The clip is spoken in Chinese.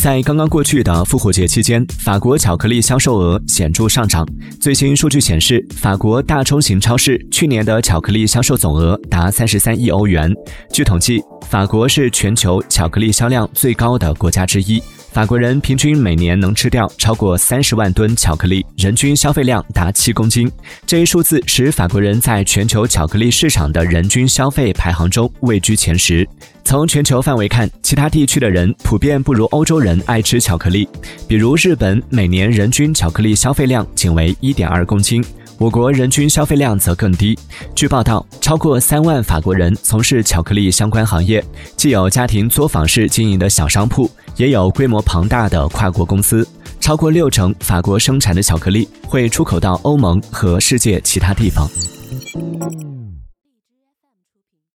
在刚刚过去的复活节期间，法国巧克力销售额显著上涨。最新数据显示，法国大中型超市去年的巧克力销售总额达三十三亿欧元。据统计，法国是全球巧克力销量最高的国家之一。法国人平均每年能吃掉超过三十万吨巧克力，人均消费量达七公斤。这一数字使法国人在全球巧克力市场的人均消费排行中位居前十。从全球范围看，其他地区的人普遍不如欧洲人爱吃巧克力。比如日本，每年人均巧克力消费量仅为一点二公斤。我国人均消费量则更低。据报道，超过三万法国人从事巧克力相关行业，既有家庭作坊式经营的小商铺，也有规模庞大的跨国公司。超过六成法国生产的巧克力会出口到欧盟和世界其他地方。